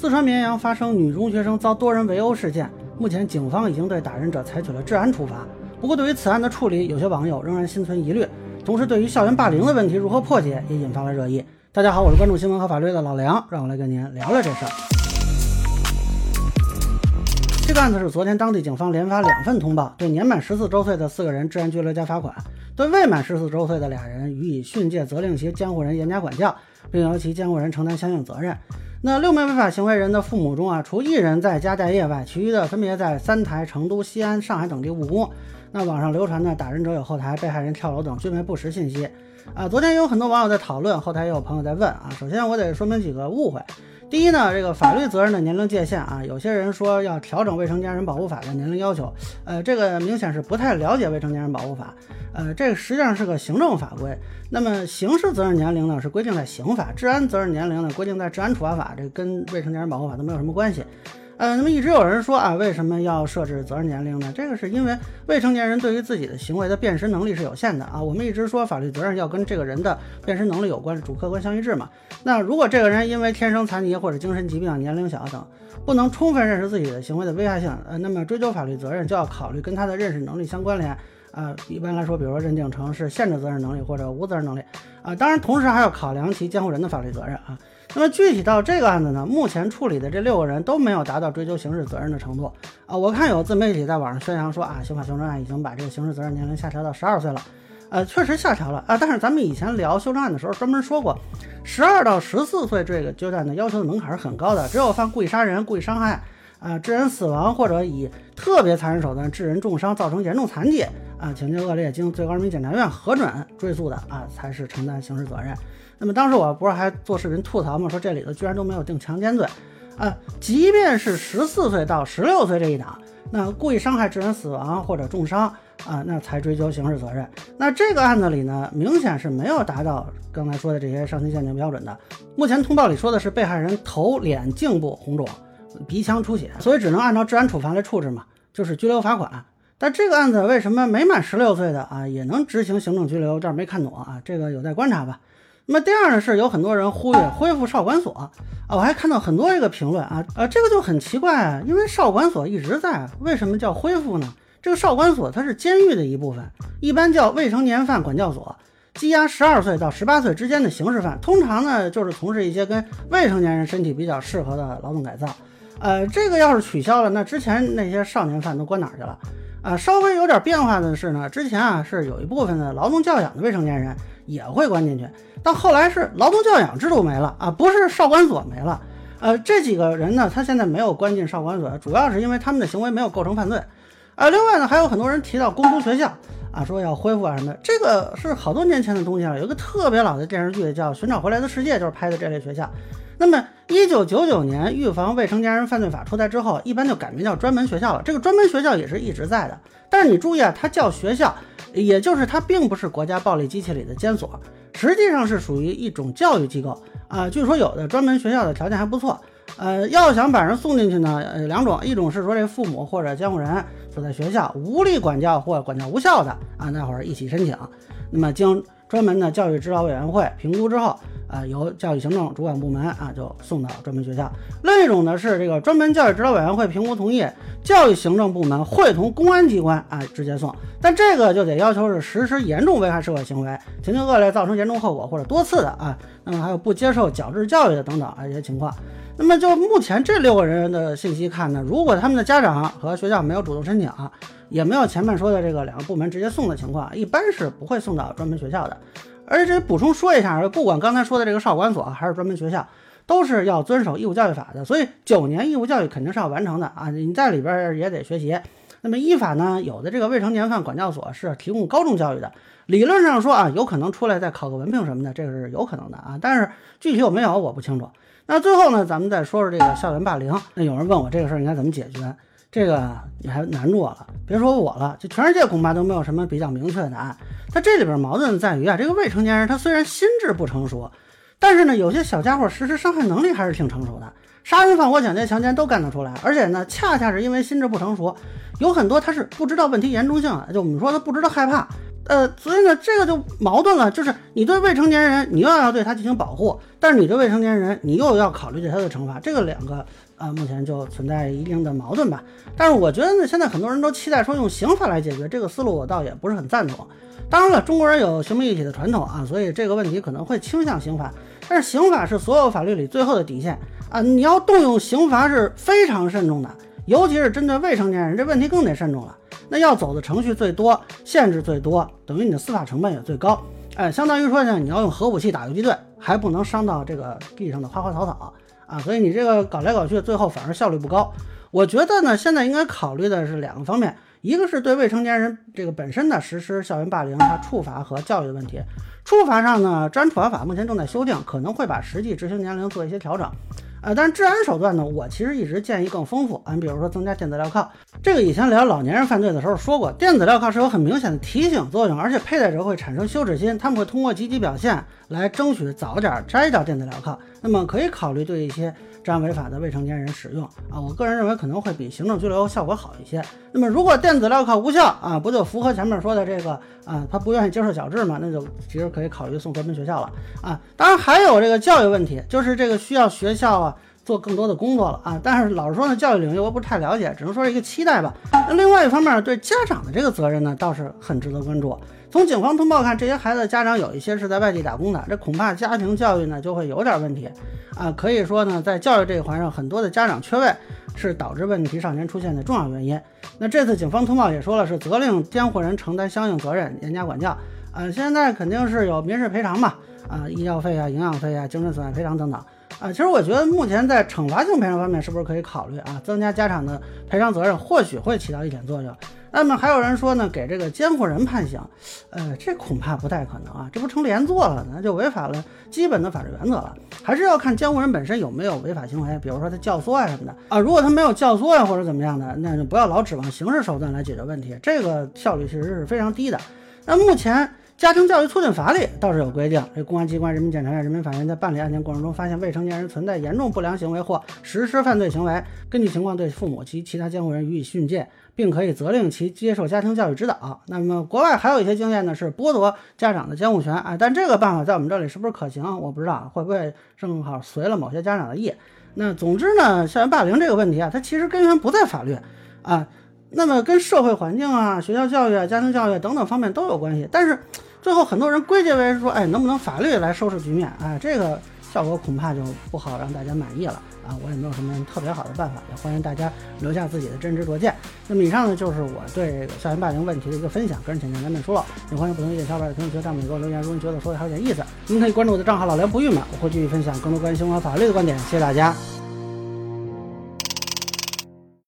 四川绵阳发生女中学生遭多人围殴事件，目前警方已经对打人者采取了治安处罚。不过，对于此案的处理，有些网友仍然心存疑虑。同时，对于校园霸凌的问题如何破解，也引发了热议。大家好，我是关注新闻和法律的老梁，让我来跟您聊聊这事儿。这个案子是昨天当地警方连发两份通报，对年满十四周岁的四个人治安拘留加罚款，对未满十四周岁的俩人予以训诫，责令其监护人严加管教，并由其监护人承担相应责任。那六名违法行为人的父母中啊，除一人在家待业外，其余的分别在三台、成都、西安、上海等地务工。那网上流传的打人者有后台、被害人跳楼等均为不实信息。啊，昨天有很多网友在讨论，后台也有朋友在问啊。首先我得说明几个误会。第一呢，这个法律责任的年龄界限啊，有些人说要调整未成年人保护法的年龄要求，呃，这个明显是不太了解未成年人保护法，呃，这个实际上是个行政法规。那么刑事责任年龄呢是规定在刑法，治安责任年龄呢规定在治安处罚法，这跟未成年人保护法都没有什么关系。呃，那么一直有人说啊，为什么要设置责任年龄呢？这个是因为未成年人对于自己的行为的辨识能力是有限的啊。我们一直说法律责任要跟这个人的辨识能力有关，主客观相一致嘛。那如果这个人因为天生残疾或者精神疾病、年龄小等，不能充分认识自己的行为的危害性，呃，那么追究法律责任就要考虑跟他的认识能力相关联啊。一般来说，比如说认定成是限制责任能力或者无责任能力啊。当然，同时还要考量其监护人的法律责任啊。那么具体到这个案子呢，目前处理的这六个人都没有达到追究刑事责任的程度啊。我看有自媒体在网上宣扬说啊，刑法修正案已经把这个刑事责任年龄下调到十二岁了，呃，确实下调了啊。但是咱们以前聊修正案的时候专门说过，十二到十四岁这个阶段的要求的门槛是很高的，只有犯故意杀人、故意伤害啊、致人死亡或者以特别残忍手段致人重伤造成严重残疾啊，情节恶劣，经最高人民检察院核准追诉的啊，才是承担刑事责任。那么当时我不是还做视频吐槽吗？说这里头居然都没有定强奸罪，啊，即便是十四岁到十六岁这一档，那故意伤害致人死亡或者重伤啊，那才追究刑事责任。那这个案子里呢，明显是没有达到刚才说的这些上提限定标准的。目前通报里说的是被害人头、脸、颈部红肿，鼻腔出血，所以只能按照治安处罚来处置嘛，就是拘留罚款。但这个案子为什么没满十六岁的啊也能执行行政拘留？这儿没看懂啊，这个有待观察吧。那么第二呢是有很多人呼吁恢复少管所啊，我还看到很多这个评论啊，呃，这个就很奇怪啊，因为少管所一直在，为什么叫恢复呢？这个少管所它是监狱的一部分，一般叫未成年犯管教所，羁押十二岁到十八岁之间的刑事犯，通常呢就是从事一些跟未成年人身体比较适合的劳动改造。呃，这个要是取消了，那之前那些少年犯都关哪去了？啊，稍微有点变化的是呢，之前啊是有一部分的劳动教养的未成年人也会关进去。但后来是劳动教养制度没了啊，不是少管所没了。呃，这几个人呢，他现在没有关进少管所，主要是因为他们的行为没有构成犯罪。啊，另外呢，还有很多人提到公读学校啊，说要恢复啊什么的，这个是好多年前的东西了。有一个特别老的电视剧叫《寻找回来的世界》，就是拍的这类学校。那么，一九九九年《预防未成年人犯罪法》出台之后，一般就改名叫专门学校了。这个专门学校也是一直在的，但是你注意啊，它叫学校，也就是它并不是国家暴力机器里的监所。实际上是属于一种教育机构啊，据说有的专门学校的条件还不错。呃，要想把人送进去呢，呃，两种，一种是说这父母或者监护人所在学校无力管教或管教无效的啊，那会儿一起申请，那么经专门的教育指导委员会评估之后。啊，由教育行政主管部门啊，就送到专门学校。另一种呢是这个专门教育指导委员会评估同意，教育行政部门会同公安机关啊直接送。但这个就得要求是实施严重危害社会行为、情节恶劣、造成严重后果或者多次的啊。那么还有不接受矫治教育的等等啊一些情况。那么就目前这六个人的信息看呢，如果他们的家长和学校没有主动申请，也没有前面说的这个两个部门直接送的情况，一般是不会送到专门学校的。而且补充说一下，不管刚才说的这个少管所还是专门学校，都是要遵守义务教育法的，所以九年义务教育肯定是要完成的啊！你在里边也得学习。那么依法呢，有的这个未成年犯管教所是提供高中教育的，理论上说啊，有可能出来再考个文凭什么的，这个是有可能的啊。但是具体有没有我不清楚。那最后呢，咱们再说说这个校园霸凌。那有人问我这个事儿应该怎么解决？这个你还难住我了，别说我了，就全世界恐怕都没有什么比较明确的答案。它这里边矛盾在于啊，这个未成年人他虽然心智不成熟，但是呢，有些小家伙实施伤害能力还是挺成熟的，杀人放火、抢劫强奸都干得出来。而且呢，恰恰是因为心智不成熟，有很多他是不知道问题严重性，就我们说他不知道害怕，呃，所以呢，这个就矛盾了，就是你对未成年人，你又要对他进行保护，但是你对未成年人，你又要考虑对他的惩罚，这个两个啊，目前就存在一定的矛盾吧。但是我觉得呢，现在很多人都期待说用刑法来解决这个思路，我倒也不是很赞同。当然了，中国人有刑民一体的传统啊，所以这个问题可能会倾向刑法。但是刑法是所有法律里最后的底线啊，你要动用刑罚是非常慎重的，尤其是针对未成年人，这问题更得慎重了。那要走的程序最多，限制最多，等于你的司法成本也最高。哎，相当于说呢，你要用核武器打游击队，还不能伤到这个地上的花花草草啊，所以你这个搞来搞去，最后反而效率不高。我觉得呢，现在应该考虑的是两个方面，一个是对未成年人这个本身的实施校园霸凌，它处罚和教育的问题。处罚上呢，治安处罚法目前正在修订，可能会把实际执行年龄做一些调整。呃，但是治安手段呢，我其实一直建议更丰富。啊比如说增加电子镣铐，这个以前聊老年人犯罪的时候说过，电子镣铐是有很明显的提醒作用，而且佩戴者会产生羞耻心，他们会通过积极表现来争取早点摘掉电子镣铐。那么可以考虑对一些治安违法的未成年人使用啊，我个人认为可能会比行政拘留效果好一些。那么如果电子镣铐无效啊，不就符合前面说的这个啊，他不愿意接受矫治嘛，那就其实可以考虑送国门学校了啊。当然还有这个教育问题，就是这个需要学校啊。做更多的工作了啊！但是老实说呢，教育领域我不太了解，只能说是一个期待吧。那另外一方面，对家长的这个责任呢，倒是很值得关注。从警方通报看，这些孩子家长有一些是在外地打工的，这恐怕家庭教育呢就会有点问题啊。可以说呢，在教育这一环上，很多的家长缺位是导致问题少年出现的重要原因。那这次警方通报也说了，是责令监护人承担相应责任，严加管教。啊，现在肯定是有民事赔偿嘛，啊，医药费啊、营养费啊、精神损害赔偿等等。啊，其实我觉得目前在惩罚性赔偿方面，是不是可以考虑啊，增加家长的赔偿责任，或许会起到一点作用。那么还有人说呢，给这个监护人判刑，呃，这恐怕不太可能啊，这不成连坐了，那就违反了基本的法律原则了。还是要看监护人本身有没有违法行为，比如说他教唆啊什么的啊。如果他没有教唆呀或者怎么样的，那就不要老指望刑事手段来解决问题，这个效率其实是非常低的。那目前。家庭教育促进法里倒是有规定，这公安机关、人民检察院、人民法院在办理案件过程中，发现未成年人存在严重不良行为或实施犯罪行为，根据情况对父母及其他监护人予以训诫，并可以责令其接受家庭教育指导。那么国外还有一些经验呢，是剥夺家长的监护权。哎，但这个办法在我们这里是不是可行？我不知道会不会正好随了某些家长的意。那总之呢，校园霸凌这个问题啊，它其实根源不在法律啊，那么跟社会环境啊、学校教育啊、家庭教育等等方面都有关系，但是。最后很多人归结为说，哎，能不能法律来收拾局面？哎，这个效果恐怕就不好让大家满意了啊！我也没有什么特别好的办法，也欢迎大家留下自己的真知灼见。那么以上呢，就是我对这个校园霸凌问题的一个分享，个人浅见难免疏漏，也欢迎不同意见小伙伴在评论区上面给我留言，如果你觉得说的还有点意思，您可以关注我的账号老梁不郁闷，我会继续分享更多关于相关法律的观点。谢谢大家。